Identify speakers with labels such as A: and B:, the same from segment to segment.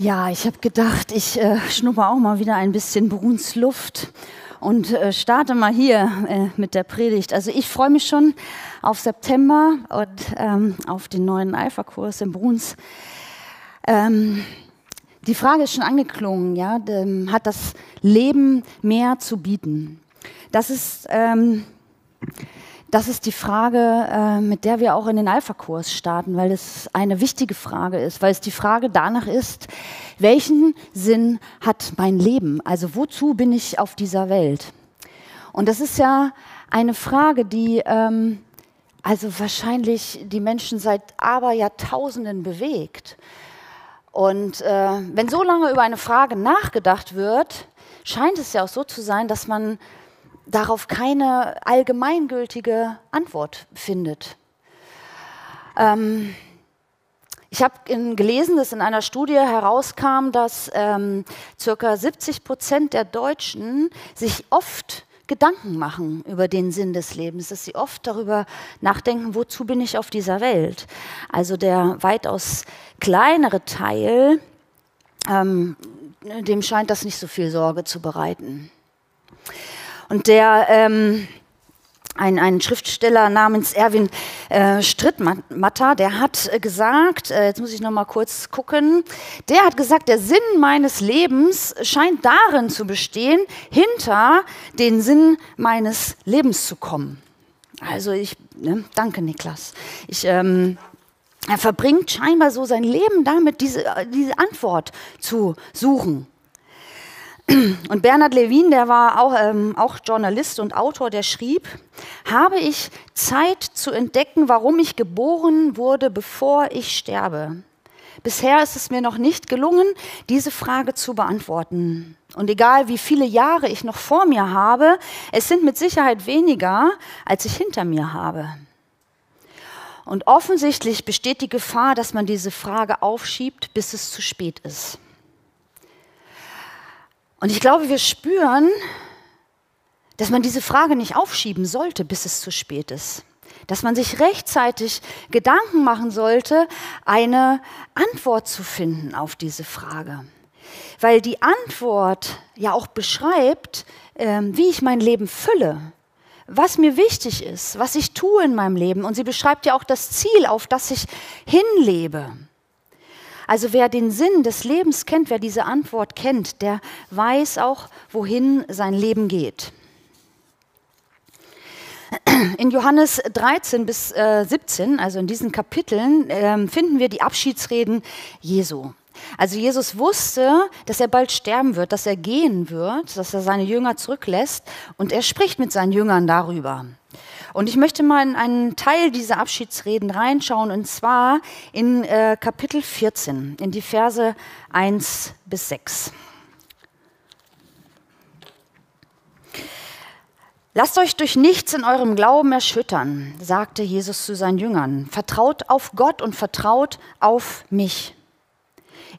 A: Ja, ich habe gedacht, ich äh, schnupper auch mal wieder ein bisschen Brunsluft und äh, starte mal hier äh, mit der Predigt. Also ich freue mich schon auf September und ähm, auf den neuen Alpha-Kurs im Bruns. Ähm, die Frage ist schon angeklungen, ja, dem, hat das Leben mehr zu bieten? Das ist ähm, das ist die Frage, äh, mit der wir auch in den Alpha-Kurs starten, weil es eine wichtige Frage ist, weil es die Frage danach ist, welchen Sinn hat mein Leben? Also wozu bin ich auf dieser Welt? Und das ist ja eine Frage, die ähm, also wahrscheinlich die Menschen seit Aberjahrtausenden bewegt. Und äh, wenn so lange über eine Frage nachgedacht wird, scheint es ja auch so zu sein, dass man darauf keine allgemeingültige Antwort findet. Ähm, ich habe gelesen, dass in einer Studie herauskam, dass ähm, circa 70 Prozent der Deutschen sich oft Gedanken machen über den Sinn des Lebens, dass sie oft darüber nachdenken, wozu bin ich auf dieser Welt. Also der weitaus kleinere Teil, ähm, dem scheint das nicht so viel Sorge zu bereiten. Und der, ähm, ein, ein Schriftsteller namens Erwin äh, Strittmatter, der hat äh, gesagt, äh, jetzt muss ich noch mal kurz gucken, der hat gesagt, der Sinn meines Lebens scheint darin zu bestehen, hinter den Sinn meines Lebens zu kommen. Also ich, ne, danke Niklas. Ich, ähm, er verbringt scheinbar so sein Leben damit, diese, diese Antwort zu suchen. Und Bernhard Levin, der war auch, ähm, auch Journalist und Autor, der schrieb, habe ich Zeit zu entdecken, warum ich geboren wurde, bevor ich sterbe. Bisher ist es mir noch nicht gelungen, diese Frage zu beantworten. Und egal wie viele Jahre ich noch vor mir habe, es sind mit Sicherheit weniger, als ich hinter mir habe. Und offensichtlich besteht die Gefahr, dass man diese Frage aufschiebt, bis es zu spät ist. Und ich glaube, wir spüren, dass man diese Frage nicht aufschieben sollte, bis es zu spät ist. Dass man sich rechtzeitig Gedanken machen sollte, eine Antwort zu finden auf diese Frage. Weil die Antwort ja auch beschreibt, ähm, wie ich mein Leben fülle, was mir wichtig ist, was ich tue in meinem Leben. Und sie beschreibt ja auch das Ziel, auf das ich hinlebe. Also wer den Sinn des Lebens kennt, wer diese Antwort kennt, der weiß auch, wohin sein Leben geht. In Johannes 13 bis äh, 17, also in diesen Kapiteln, äh, finden wir die Abschiedsreden Jesu. Also Jesus wusste, dass er bald sterben wird, dass er gehen wird, dass er seine Jünger zurücklässt und er spricht mit seinen Jüngern darüber. Und ich möchte mal in einen Teil dieser Abschiedsreden reinschauen, und zwar in äh, Kapitel 14, in die Verse 1 bis 6. Lasst euch durch nichts in eurem Glauben erschüttern, sagte Jesus zu seinen Jüngern. Vertraut auf Gott und vertraut auf mich.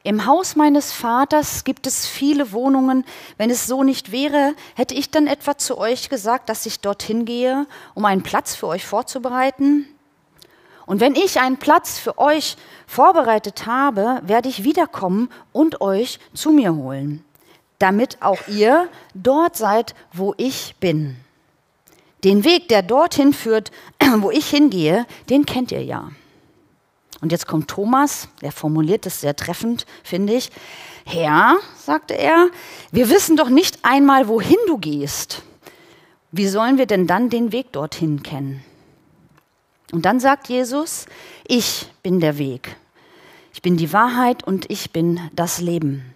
A: Im Haus meines Vaters gibt es viele Wohnungen. Wenn es so nicht wäre, hätte ich dann etwa zu euch gesagt, dass ich dorthin gehe, um einen Platz für euch vorzubereiten? Und wenn ich einen Platz für euch vorbereitet habe, werde ich wiederkommen und euch zu mir holen, damit auch ihr dort seid, wo ich bin. Den Weg, der dorthin führt, wo ich hingehe, den kennt ihr ja. Und jetzt kommt Thomas, der formuliert es sehr treffend, finde ich. Herr, sagte er, wir wissen doch nicht einmal, wohin du gehst. Wie sollen wir denn dann den Weg dorthin kennen? Und dann sagt Jesus, ich bin der Weg. Ich bin die Wahrheit und ich bin das Leben.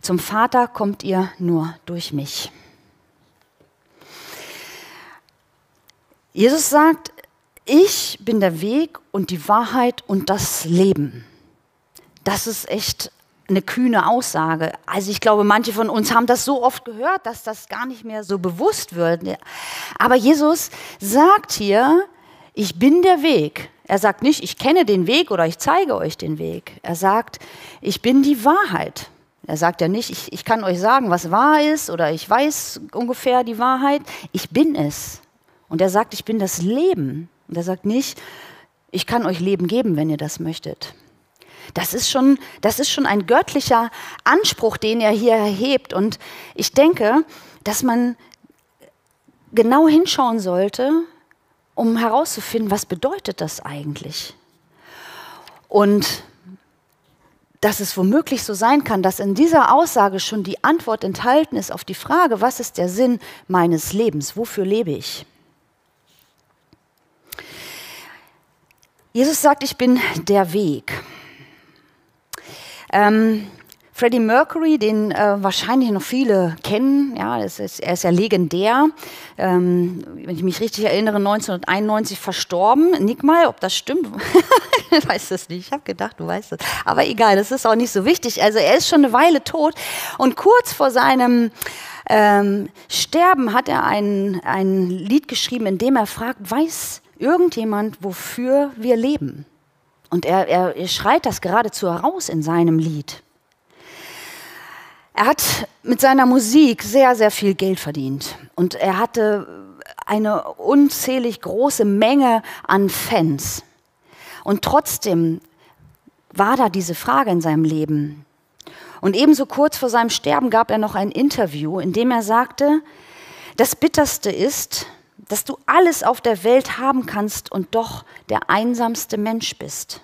A: Zum Vater kommt ihr nur durch mich. Jesus sagt, ich bin der Weg und die Wahrheit und das Leben. Das ist echt eine kühne Aussage. Also ich glaube, manche von uns haben das so oft gehört, dass das gar nicht mehr so bewusst wird. Aber Jesus sagt hier, ich bin der Weg. Er sagt nicht, ich kenne den Weg oder ich zeige euch den Weg. Er sagt, ich bin die Wahrheit. Er sagt ja nicht, ich, ich kann euch sagen, was wahr ist oder ich weiß ungefähr die Wahrheit. Ich bin es. Und er sagt, ich bin das Leben. Und er sagt nicht, ich kann euch Leben geben, wenn ihr das möchtet. Das ist schon, das ist schon ein göttlicher Anspruch, den er hier erhebt. Und ich denke, dass man genau hinschauen sollte, um herauszufinden, was bedeutet das eigentlich? Und dass es womöglich so sein kann, dass in dieser Aussage schon die Antwort enthalten ist auf die Frage, was ist der Sinn meines Lebens? Wofür lebe ich? Jesus sagt, ich bin der Weg. Ähm, Freddie Mercury, den äh, wahrscheinlich noch viele kennen, ja, ist, er ist ja legendär. Ähm, wenn ich mich richtig erinnere, 1991 verstorben. Nick mal, ob das stimmt. ich weiß das nicht. Ich habe gedacht, du weißt es. Aber egal, das ist auch nicht so wichtig. Also er ist schon eine Weile tot. Und kurz vor seinem ähm, Sterben hat er ein, ein Lied geschrieben, in dem er fragt, weiß irgendjemand, wofür wir leben? Und er, er, er schreit das geradezu heraus in seinem Lied. Er hat mit seiner Musik sehr, sehr viel Geld verdient und er hatte eine unzählig große Menge an Fans. Und trotzdem war da diese Frage in seinem Leben. Und ebenso kurz vor seinem Sterben gab er noch ein Interview, in dem er sagte, das Bitterste ist, dass du alles auf der Welt haben kannst und doch der einsamste Mensch bist.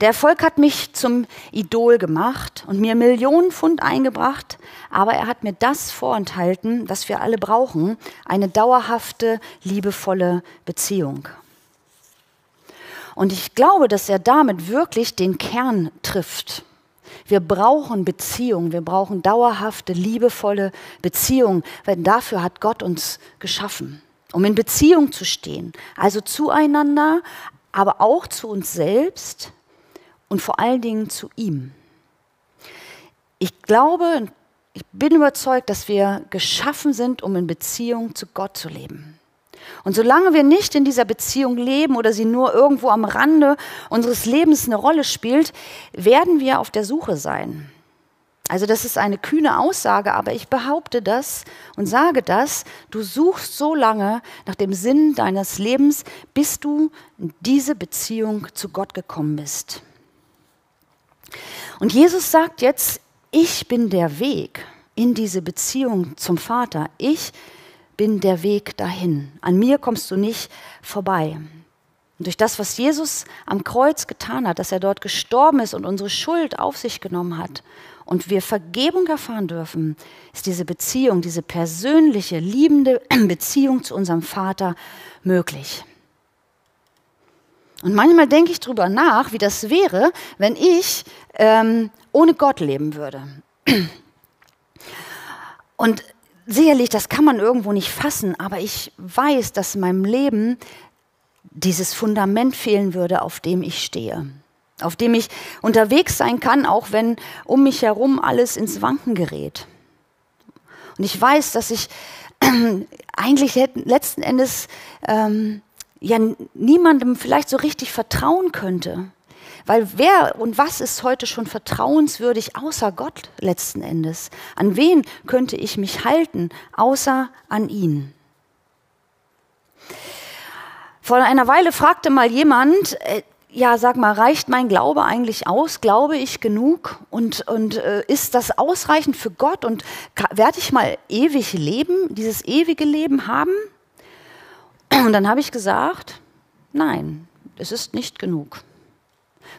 A: Der Erfolg hat mich zum Idol gemacht und mir Millionen Pfund eingebracht, aber er hat mir das vorenthalten, was wir alle brauchen, eine dauerhafte, liebevolle Beziehung. Und ich glaube, dass er damit wirklich den Kern trifft. Wir brauchen Beziehung, wir brauchen dauerhafte, liebevolle Beziehung, denn dafür hat Gott uns geschaffen, um in Beziehung zu stehen, also zueinander, aber auch zu uns selbst und vor allen Dingen zu ihm. Ich glaube, ich bin überzeugt, dass wir geschaffen sind, um in Beziehung zu Gott zu leben. Und solange wir nicht in dieser Beziehung leben oder sie nur irgendwo am Rande unseres Lebens eine Rolle spielt, werden wir auf der Suche sein. Also das ist eine kühne Aussage, aber ich behaupte das und sage das, du suchst so lange nach dem Sinn deines Lebens, bis du in diese Beziehung zu Gott gekommen bist. Und Jesus sagt jetzt, ich bin der Weg in diese Beziehung zum Vater. Ich bin der Weg dahin. An mir kommst du nicht vorbei. Und durch das, was Jesus am Kreuz getan hat, dass er dort gestorben ist und unsere Schuld auf sich genommen hat und wir Vergebung erfahren dürfen, ist diese Beziehung, diese persönliche, liebende Beziehung zu unserem Vater möglich. Und manchmal denke ich darüber nach, wie das wäre, wenn ich ähm, ohne Gott leben würde. Und sicherlich, das kann man irgendwo nicht fassen, aber ich weiß, dass in meinem Leben dieses Fundament fehlen würde, auf dem ich stehe. Auf dem ich unterwegs sein kann, auch wenn um mich herum alles ins Wanken gerät. Und ich weiß, dass ich eigentlich letzten Endes ähm, ja niemandem vielleicht so richtig vertrauen könnte. Weil wer und was ist heute schon vertrauenswürdig außer Gott letzten Endes? An wen könnte ich mich halten außer an ihn? Vor einer Weile fragte mal jemand, äh, ja, sag mal, reicht mein Glaube eigentlich aus? Glaube ich genug? Und, und äh, ist das ausreichend für Gott? Und werde ich mal ewig leben, dieses ewige Leben haben? Und dann habe ich gesagt, nein, es ist nicht genug.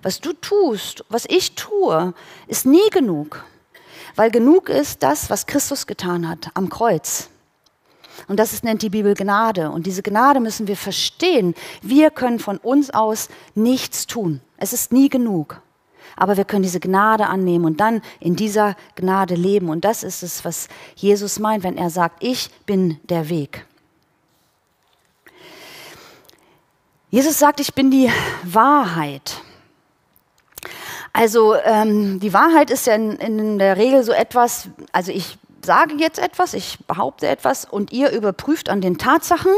A: Was du tust, was ich tue, ist nie genug. Weil genug ist das, was Christus getan hat am Kreuz. Und das ist, nennt die Bibel Gnade. Und diese Gnade müssen wir verstehen. Wir können von uns aus nichts tun. Es ist nie genug. Aber wir können diese Gnade annehmen und dann in dieser Gnade leben. Und das ist es, was Jesus meint, wenn er sagt, ich bin der Weg. Jesus sagt, ich bin die Wahrheit. Also ähm, die Wahrheit ist ja in, in der Regel so etwas, also ich sage jetzt etwas, ich behaupte etwas und ihr überprüft an den Tatsachen,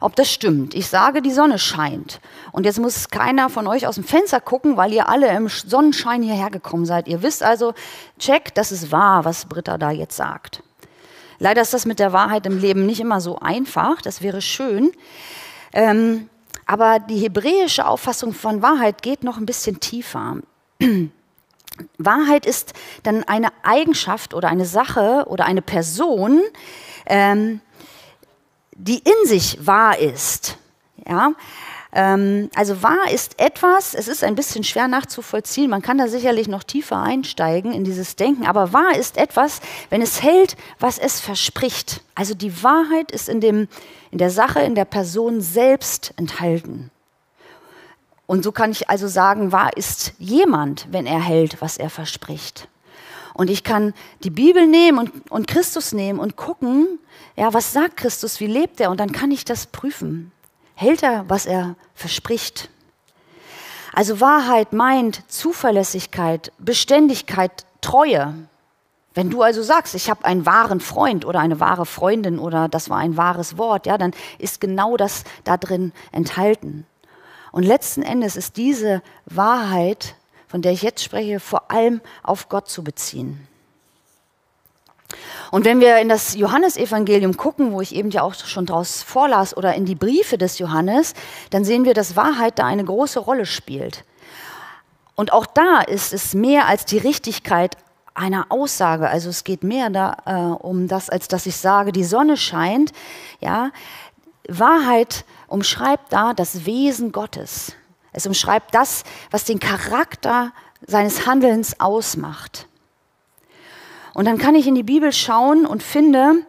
A: ob das stimmt. Ich sage, die Sonne scheint. Und jetzt muss keiner von euch aus dem Fenster gucken, weil ihr alle im Sonnenschein hierher gekommen seid. Ihr wisst also, check, das ist wahr, was Britta da jetzt sagt. Leider ist das mit der Wahrheit im Leben nicht immer so einfach. Das wäre schön. Ähm, aber die hebräische Auffassung von Wahrheit geht noch ein bisschen tiefer. Wahrheit ist dann eine Eigenschaft oder eine Sache oder eine Person, ähm, die in sich wahr ist. Ja? Ähm, also wahr ist etwas, es ist ein bisschen schwer nachzuvollziehen, man kann da sicherlich noch tiefer einsteigen in dieses Denken, aber wahr ist etwas, wenn es hält, was es verspricht. Also die Wahrheit ist in, dem, in der Sache, in der Person selbst enthalten. Und so kann ich also sagen, wahr ist jemand, wenn er hält, was er verspricht. Und ich kann die Bibel nehmen und, und Christus nehmen und gucken, ja, was sagt Christus, wie lebt er? Und dann kann ich das prüfen. Hält er, was er verspricht? Also Wahrheit meint Zuverlässigkeit, Beständigkeit, Treue. Wenn du also sagst, ich habe einen wahren Freund oder eine wahre Freundin oder das war ein wahres Wort, ja, dann ist genau das da drin enthalten. Und letzten Endes ist diese Wahrheit, von der ich jetzt spreche, vor allem auf Gott zu beziehen. Und wenn wir in das Johannesevangelium gucken, wo ich eben ja auch schon draus vorlas, oder in die Briefe des Johannes, dann sehen wir, dass Wahrheit da eine große Rolle spielt. Und auch da ist es mehr als die Richtigkeit einer Aussage. Also es geht mehr da, äh, um das, als dass ich sage, die Sonne scheint. Ja, Wahrheit umschreibt da das Wesen Gottes. Es umschreibt das, was den Charakter seines Handelns ausmacht. Und dann kann ich in die Bibel schauen und finde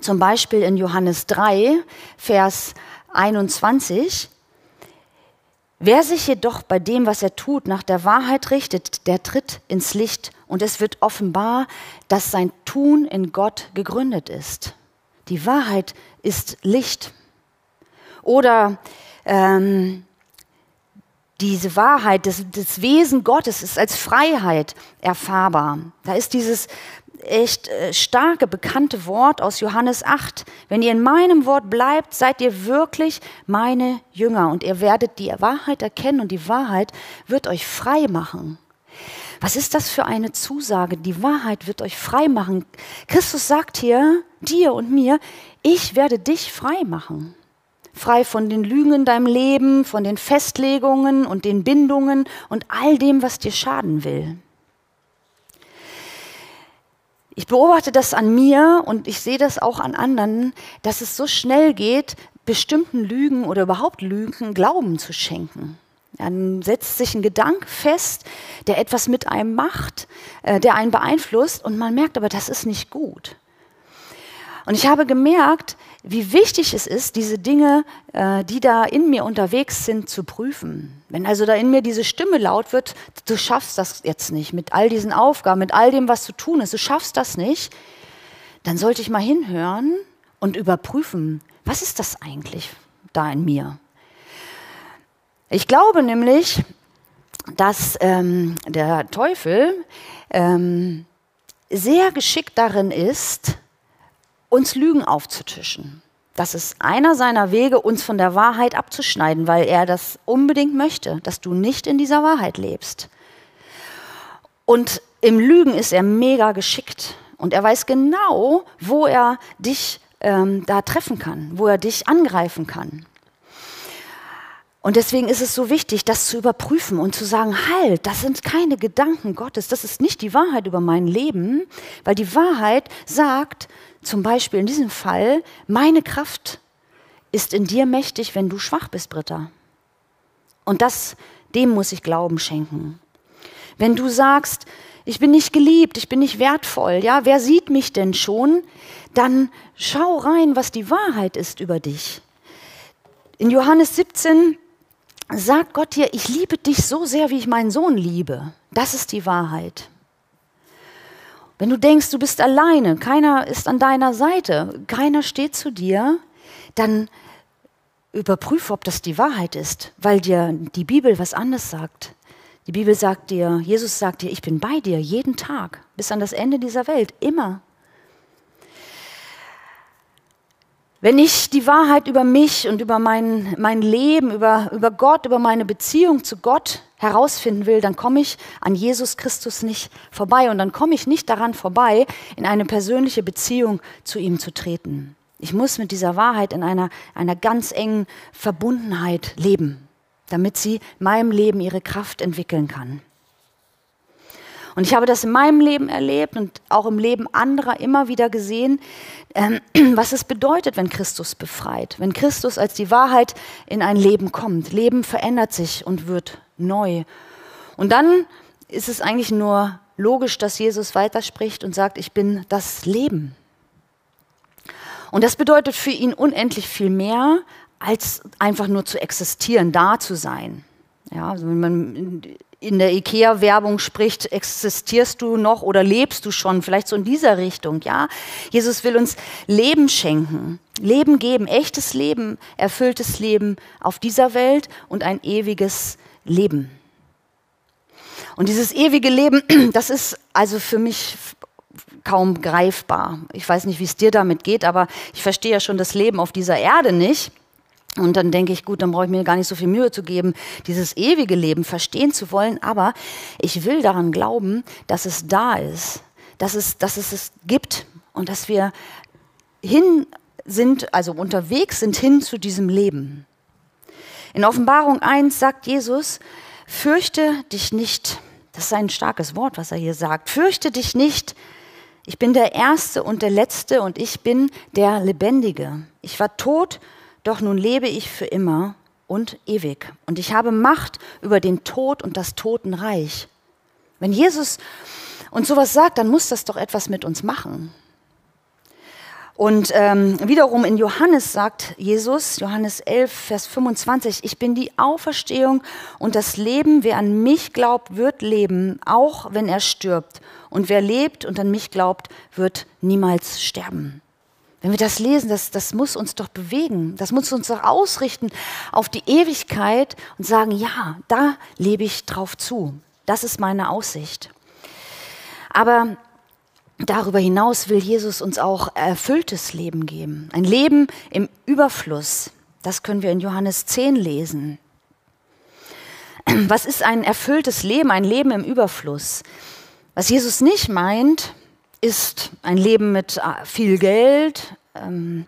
A: zum Beispiel in Johannes 3, Vers 21, Wer sich jedoch bei dem, was er tut, nach der Wahrheit richtet, der tritt ins Licht und es wird offenbar, dass sein Tun in Gott gegründet ist. Die Wahrheit ist Licht. Oder ähm, diese Wahrheit, das, das, Wesen Gottes ist als Freiheit erfahrbar. Da ist dieses echt äh, starke, bekannte Wort aus Johannes 8. Wenn ihr in meinem Wort bleibt, seid ihr wirklich meine Jünger und ihr werdet die Wahrheit erkennen und die Wahrheit wird euch frei machen. Was ist das für eine Zusage? Die Wahrheit wird euch frei machen. Christus sagt hier, dir und mir, ich werde dich frei machen. Frei von den Lügen in deinem Leben, von den Festlegungen und den Bindungen und all dem, was dir schaden will. Ich beobachte das an mir und ich sehe das auch an anderen, dass es so schnell geht, bestimmten Lügen oder überhaupt Lügen Glauben zu schenken. Dann setzt sich ein Gedanke fest, der etwas mit einem macht, äh, der einen beeinflusst und man merkt aber, das ist nicht gut. Und ich habe gemerkt, wie wichtig es ist, diese Dinge, äh, die da in mir unterwegs sind, zu prüfen. Wenn also da in mir diese Stimme laut wird, du schaffst das jetzt nicht mit all diesen Aufgaben, mit all dem, was zu tun ist, du schaffst das nicht, dann sollte ich mal hinhören und überprüfen, was ist das eigentlich da in mir? Ich glaube nämlich, dass ähm, der Teufel ähm, sehr geschickt darin ist, uns Lügen aufzutischen. Das ist einer seiner Wege, uns von der Wahrheit abzuschneiden, weil er das unbedingt möchte, dass du nicht in dieser Wahrheit lebst. Und im Lügen ist er mega geschickt und er weiß genau, wo er dich ähm, da treffen kann, wo er dich angreifen kann. Und deswegen ist es so wichtig, das zu überprüfen und zu sagen, halt, das sind keine Gedanken Gottes, das ist nicht die Wahrheit über mein Leben, weil die Wahrheit sagt, zum Beispiel in diesem Fall, meine Kraft ist in dir mächtig, wenn du schwach bist, Britta. Und das, dem muss ich Glauben schenken. Wenn du sagst, ich bin nicht geliebt, ich bin nicht wertvoll, ja, wer sieht mich denn schon? Dann schau rein, was die Wahrheit ist über dich. In Johannes 17 sagt Gott dir, ich liebe dich so sehr, wie ich meinen Sohn liebe. Das ist die Wahrheit. Wenn du denkst, du bist alleine, keiner ist an deiner Seite, keiner steht zu dir, dann überprüfe, ob das die Wahrheit ist, weil dir die Bibel was anderes sagt. Die Bibel sagt dir, Jesus sagt dir, ich bin bei dir jeden Tag bis an das Ende dieser Welt, immer. Wenn ich die Wahrheit über mich und über mein, mein Leben, über, über Gott, über meine Beziehung zu Gott herausfinden will, dann komme ich an Jesus Christus nicht vorbei und dann komme ich nicht daran vorbei, in eine persönliche Beziehung zu ihm zu treten. Ich muss mit dieser Wahrheit in einer, einer ganz engen Verbundenheit leben, damit sie meinem Leben ihre Kraft entwickeln kann. Und ich habe das in meinem Leben erlebt und auch im Leben anderer immer wieder gesehen, ähm, was es bedeutet, wenn Christus befreit, wenn Christus als die Wahrheit in ein Leben kommt. Leben verändert sich und wird neu. Und dann ist es eigentlich nur logisch, dass Jesus weiterspricht und sagt, ich bin das Leben. Und das bedeutet für ihn unendlich viel mehr, als einfach nur zu existieren, da zu sein. Ja, also wenn man in der IKEA-Werbung spricht, existierst du noch oder lebst du schon? Vielleicht so in dieser Richtung, ja. Jesus will uns Leben schenken, Leben geben, echtes Leben, erfülltes Leben auf dieser Welt und ein ewiges Leben. Und dieses ewige Leben, das ist also für mich kaum greifbar. Ich weiß nicht, wie es dir damit geht, aber ich verstehe ja schon das Leben auf dieser Erde nicht. Und dann denke ich, gut, dann brauche ich mir gar nicht so viel Mühe zu geben, dieses ewige Leben verstehen zu wollen. Aber ich will daran glauben, dass es da ist, dass es, dass es es gibt und dass wir hin sind, also unterwegs sind hin zu diesem Leben. In Offenbarung 1 sagt Jesus, fürchte dich nicht. Das ist ein starkes Wort, was er hier sagt. Fürchte dich nicht. Ich bin der Erste und der Letzte und ich bin der Lebendige. Ich war tot doch nun lebe ich für immer und ewig. Und ich habe Macht über den Tod und das Totenreich. Wenn Jesus uns sowas sagt, dann muss das doch etwas mit uns machen. Und ähm, wiederum in Johannes sagt Jesus, Johannes 11, Vers 25, ich bin die Auferstehung und das Leben, wer an mich glaubt, wird leben, auch wenn er stirbt. Und wer lebt und an mich glaubt, wird niemals sterben. Wenn wir das lesen, das, das muss uns doch bewegen. Das muss uns doch ausrichten auf die Ewigkeit und sagen, ja, da lebe ich drauf zu. Das ist meine Aussicht. Aber darüber hinaus will Jesus uns auch erfülltes Leben geben. Ein Leben im Überfluss. Das können wir in Johannes 10 lesen. Was ist ein erfülltes Leben, ein Leben im Überfluss? Was Jesus nicht meint, ist ein Leben mit äh, viel Geld, ähm,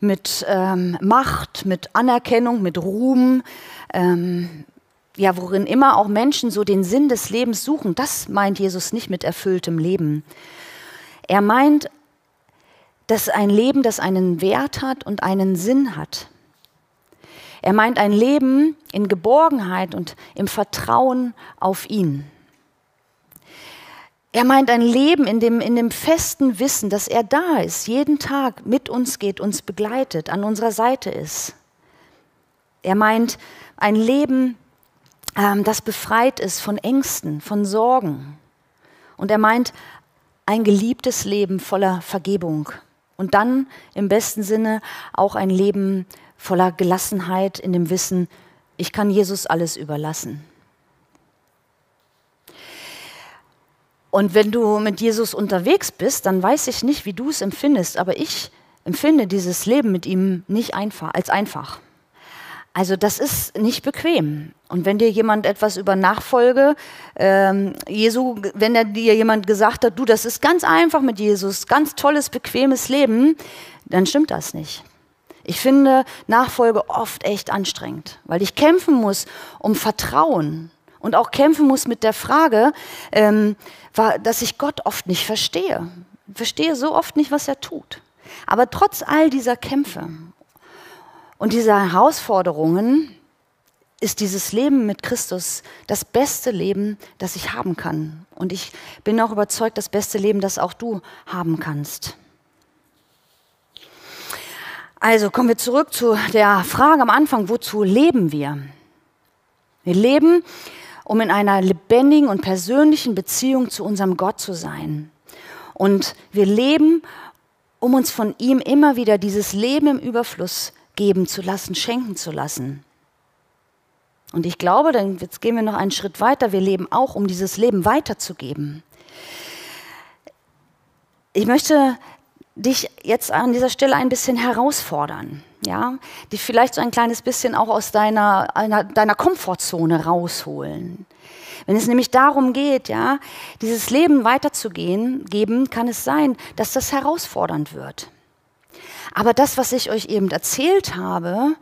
A: mit ähm, Macht, mit Anerkennung, mit Ruhm, ähm, ja, worin immer auch Menschen so den Sinn des Lebens suchen. Das meint Jesus nicht mit erfülltem Leben. Er meint, dass ein Leben, das einen Wert hat und einen Sinn hat. Er meint ein Leben in Geborgenheit und im Vertrauen auf ihn. Er meint ein Leben in dem, in dem festen Wissen, dass er da ist, jeden Tag mit uns geht, uns begleitet, an unserer Seite ist. Er meint ein Leben, ähm, das befreit ist von Ängsten, von Sorgen. Und er meint ein geliebtes Leben voller Vergebung. Und dann im besten Sinne auch ein Leben voller Gelassenheit in dem Wissen, ich kann Jesus alles überlassen. Und wenn du mit Jesus unterwegs bist, dann weiß ich nicht, wie du es empfindest, aber ich empfinde dieses Leben mit ihm nicht einfach, als einfach. Also das ist nicht bequem. Und wenn dir jemand etwas über Nachfolge ähm, Jesu, wenn er dir jemand gesagt hat, du, das ist ganz einfach mit Jesus, ganz tolles, bequemes Leben, dann stimmt das nicht. Ich finde Nachfolge oft echt anstrengend, weil ich kämpfen muss um Vertrauen und auch kämpfen muss mit der Frage, ähm, dass ich Gott oft nicht verstehe. Ich verstehe so oft nicht, was er tut. Aber trotz all dieser Kämpfe und dieser Herausforderungen ist dieses Leben mit Christus das beste Leben, das ich haben kann. Und ich bin auch überzeugt, das beste Leben, das auch du haben kannst. Also kommen wir zurück zu der Frage am Anfang, wozu leben wir? Wir leben, um in einer lebendigen und persönlichen Beziehung zu unserem Gott zu sein. Und wir leben, um uns von ihm immer wieder dieses Leben im Überfluss geben zu lassen, schenken zu lassen. Und ich glaube, dann jetzt gehen wir noch einen Schritt weiter. Wir leben auch, um dieses Leben weiterzugeben. Ich möchte dich jetzt an dieser Stelle ein bisschen herausfordern ja, die vielleicht so ein kleines bisschen auch aus deiner, einer, deiner Komfortzone rausholen. Wenn es nämlich darum geht, ja, dieses Leben weiterzugehen, geben, kann es sein, dass das herausfordernd wird. Aber das, was ich euch eben erzählt habe,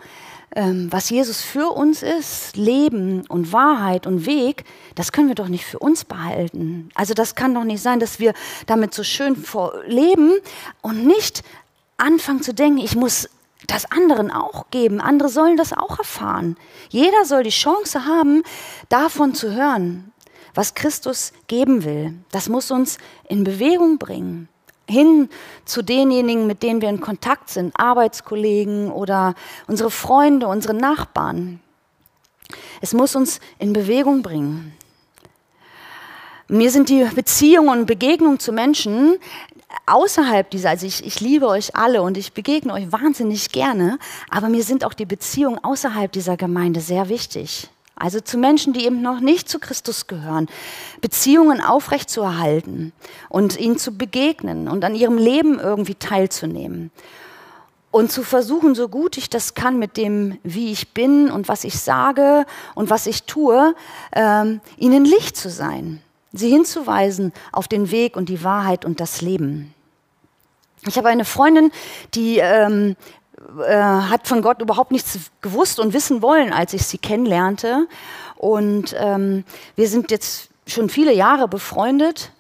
A: ähm, was Jesus für uns ist, Leben und Wahrheit und Weg, das können wir doch nicht für uns behalten. Also das kann doch nicht sein, dass wir damit so schön leben und nicht anfangen zu denken, ich muss das anderen auch geben. Andere sollen das auch erfahren. Jeder soll die Chance haben, davon zu hören, was Christus geben will. Das muss uns in Bewegung bringen. Hin zu denjenigen, mit denen wir in Kontakt sind, Arbeitskollegen oder unsere Freunde, unsere Nachbarn. Es muss uns in Bewegung bringen. Mir sind die Beziehungen und Begegnungen zu Menschen außerhalb dieser, also ich, ich liebe euch alle und ich begegne euch wahnsinnig gerne, aber mir sind auch die Beziehungen außerhalb dieser Gemeinde sehr wichtig. Also zu Menschen, die eben noch nicht zu Christus gehören, Beziehungen aufrechtzuerhalten und ihnen zu begegnen und an ihrem Leben irgendwie teilzunehmen. Und zu versuchen, so gut ich das kann, mit dem, wie ich bin und was ich sage und was ich tue, ähm, ihnen Licht zu sein sie hinzuweisen auf den Weg und die Wahrheit und das Leben. Ich habe eine Freundin, die ähm, äh, hat von Gott überhaupt nichts gewusst und wissen wollen, als ich sie kennenlernte. Und ähm, wir sind jetzt schon viele Jahre befreundet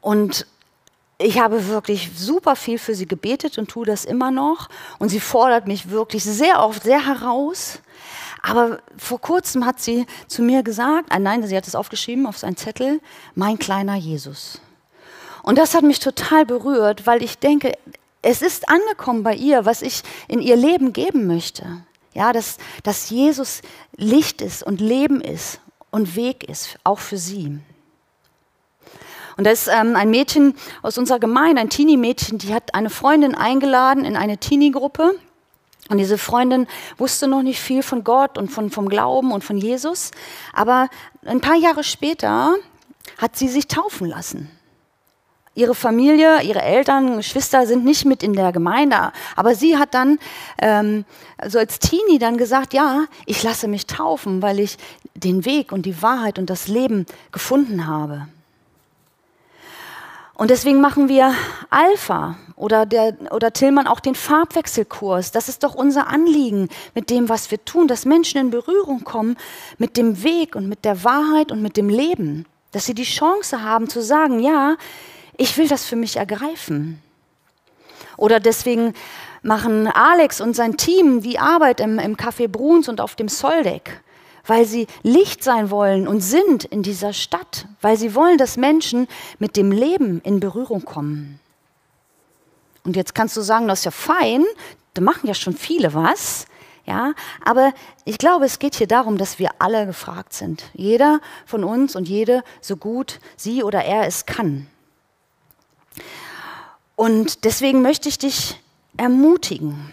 A: und ich habe wirklich super viel für sie gebetet und tue das immer noch. Und sie fordert mich wirklich sehr oft, sehr heraus. Aber vor kurzem hat sie zu mir gesagt, ah nein, sie hat es aufgeschrieben auf seinen Zettel, mein kleiner Jesus. Und das hat mich total berührt, weil ich denke, es ist angekommen bei ihr, was ich in ihr Leben geben möchte. Ja, dass, dass Jesus Licht ist und Leben ist und Weg ist, auch für sie. Und da ist ähm, ein Mädchen aus unserer Gemeinde, ein Teenie-Mädchen, die hat eine Freundin eingeladen in eine Teenie-Gruppe. Und diese Freundin wusste noch nicht viel von Gott und von, vom Glauben und von Jesus. Aber ein paar Jahre später hat sie sich taufen lassen. Ihre Familie, ihre Eltern, Geschwister sind nicht mit in der Gemeinde. Aber sie hat dann, ähm, so als Teenie dann gesagt, ja, ich lasse mich taufen, weil ich den Weg und die Wahrheit und das Leben gefunden habe. Und deswegen machen wir Alpha oder, der, oder Tillmann auch den Farbwechselkurs. Das ist doch unser Anliegen mit dem, was wir tun, dass Menschen in Berührung kommen mit dem Weg und mit der Wahrheit und mit dem Leben. Dass sie die Chance haben zu sagen, ja, ich will das für mich ergreifen. Oder deswegen machen Alex und sein Team die Arbeit im, im Café Bruns und auf dem Soldeck weil sie Licht sein wollen und sind in dieser Stadt, weil sie wollen, dass Menschen mit dem Leben in Berührung kommen. Und jetzt kannst du sagen, das ist ja fein, da machen ja schon viele was. Ja, aber ich glaube, es geht hier darum, dass wir alle gefragt sind. Jeder von uns und jede, so gut sie oder er es kann. Und deswegen möchte ich dich ermutigen.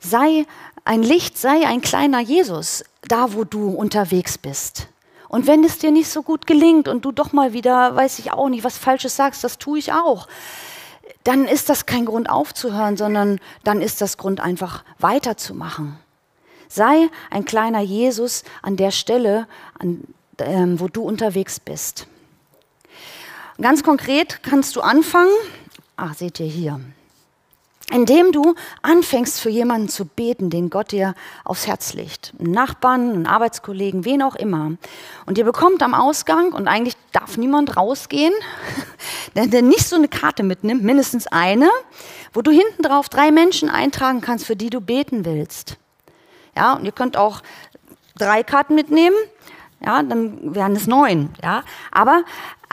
A: Sei ein Licht, sei ein kleiner Jesus da, wo du unterwegs bist. Und wenn es dir nicht so gut gelingt und du doch mal wieder, weiß ich auch nicht, was Falsches sagst, das tue ich auch, dann ist das kein Grund aufzuhören, sondern dann ist das Grund einfach weiterzumachen. Sei ein kleiner Jesus an der Stelle, an, ähm, wo du unterwegs bist. Ganz konkret kannst du anfangen, ach, seht ihr hier, indem du anfängst für jemanden zu beten, den Gott dir aufs Herz legt. Einen Nachbarn, einen Arbeitskollegen, wen auch immer. Und ihr bekommt am Ausgang, und eigentlich darf niemand rausgehen, der, nicht so eine Karte mitnimmt, mindestens eine, wo du hinten drauf drei Menschen eintragen kannst, für die du beten willst. Ja, und ihr könnt auch drei Karten mitnehmen, ja, dann wären es neun, ja. Aber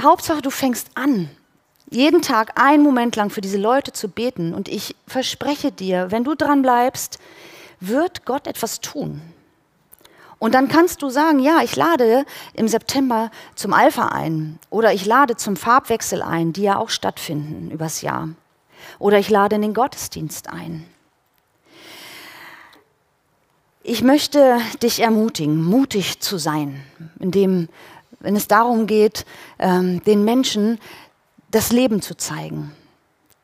A: Hauptsache, du fängst an jeden Tag einen Moment lang für diese Leute zu beten. Und ich verspreche dir, wenn du dran bleibst, wird Gott etwas tun. Und dann kannst du sagen, ja, ich lade im September zum Alpha ein oder ich lade zum Farbwechsel ein, die ja auch stattfinden übers Jahr. Oder ich lade in den Gottesdienst ein. Ich möchte dich ermutigen, mutig zu sein, indem, wenn es darum geht, ähm, den Menschen das Leben zu zeigen.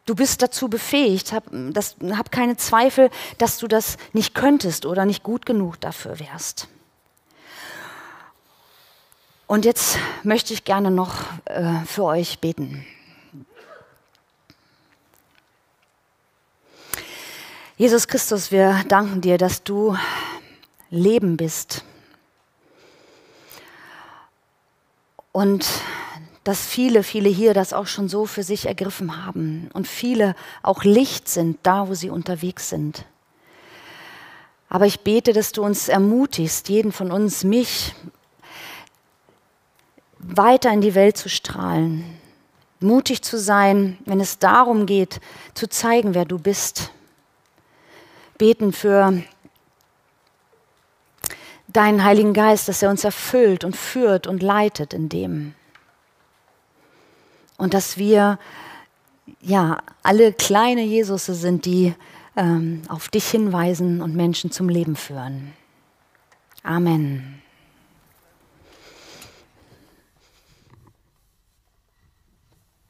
A: Du bist dazu befähigt, hab, das, hab keine Zweifel, dass du das nicht könntest oder nicht gut genug dafür wärst. Und jetzt möchte ich gerne noch äh, für euch beten. Jesus Christus, wir danken dir, dass du Leben bist. Und dass viele, viele hier das auch schon so für sich ergriffen haben und viele auch Licht sind da, wo sie unterwegs sind. Aber ich bete, dass du uns ermutigst, jeden von uns, mich, weiter in die Welt zu strahlen, mutig zu sein, wenn es darum geht, zu zeigen, wer du bist. Beten für deinen Heiligen Geist, dass er uns erfüllt und führt und leitet in dem. Und dass wir ja alle kleine Jesusse sind, die ähm, auf dich hinweisen und Menschen zum Leben führen. Amen.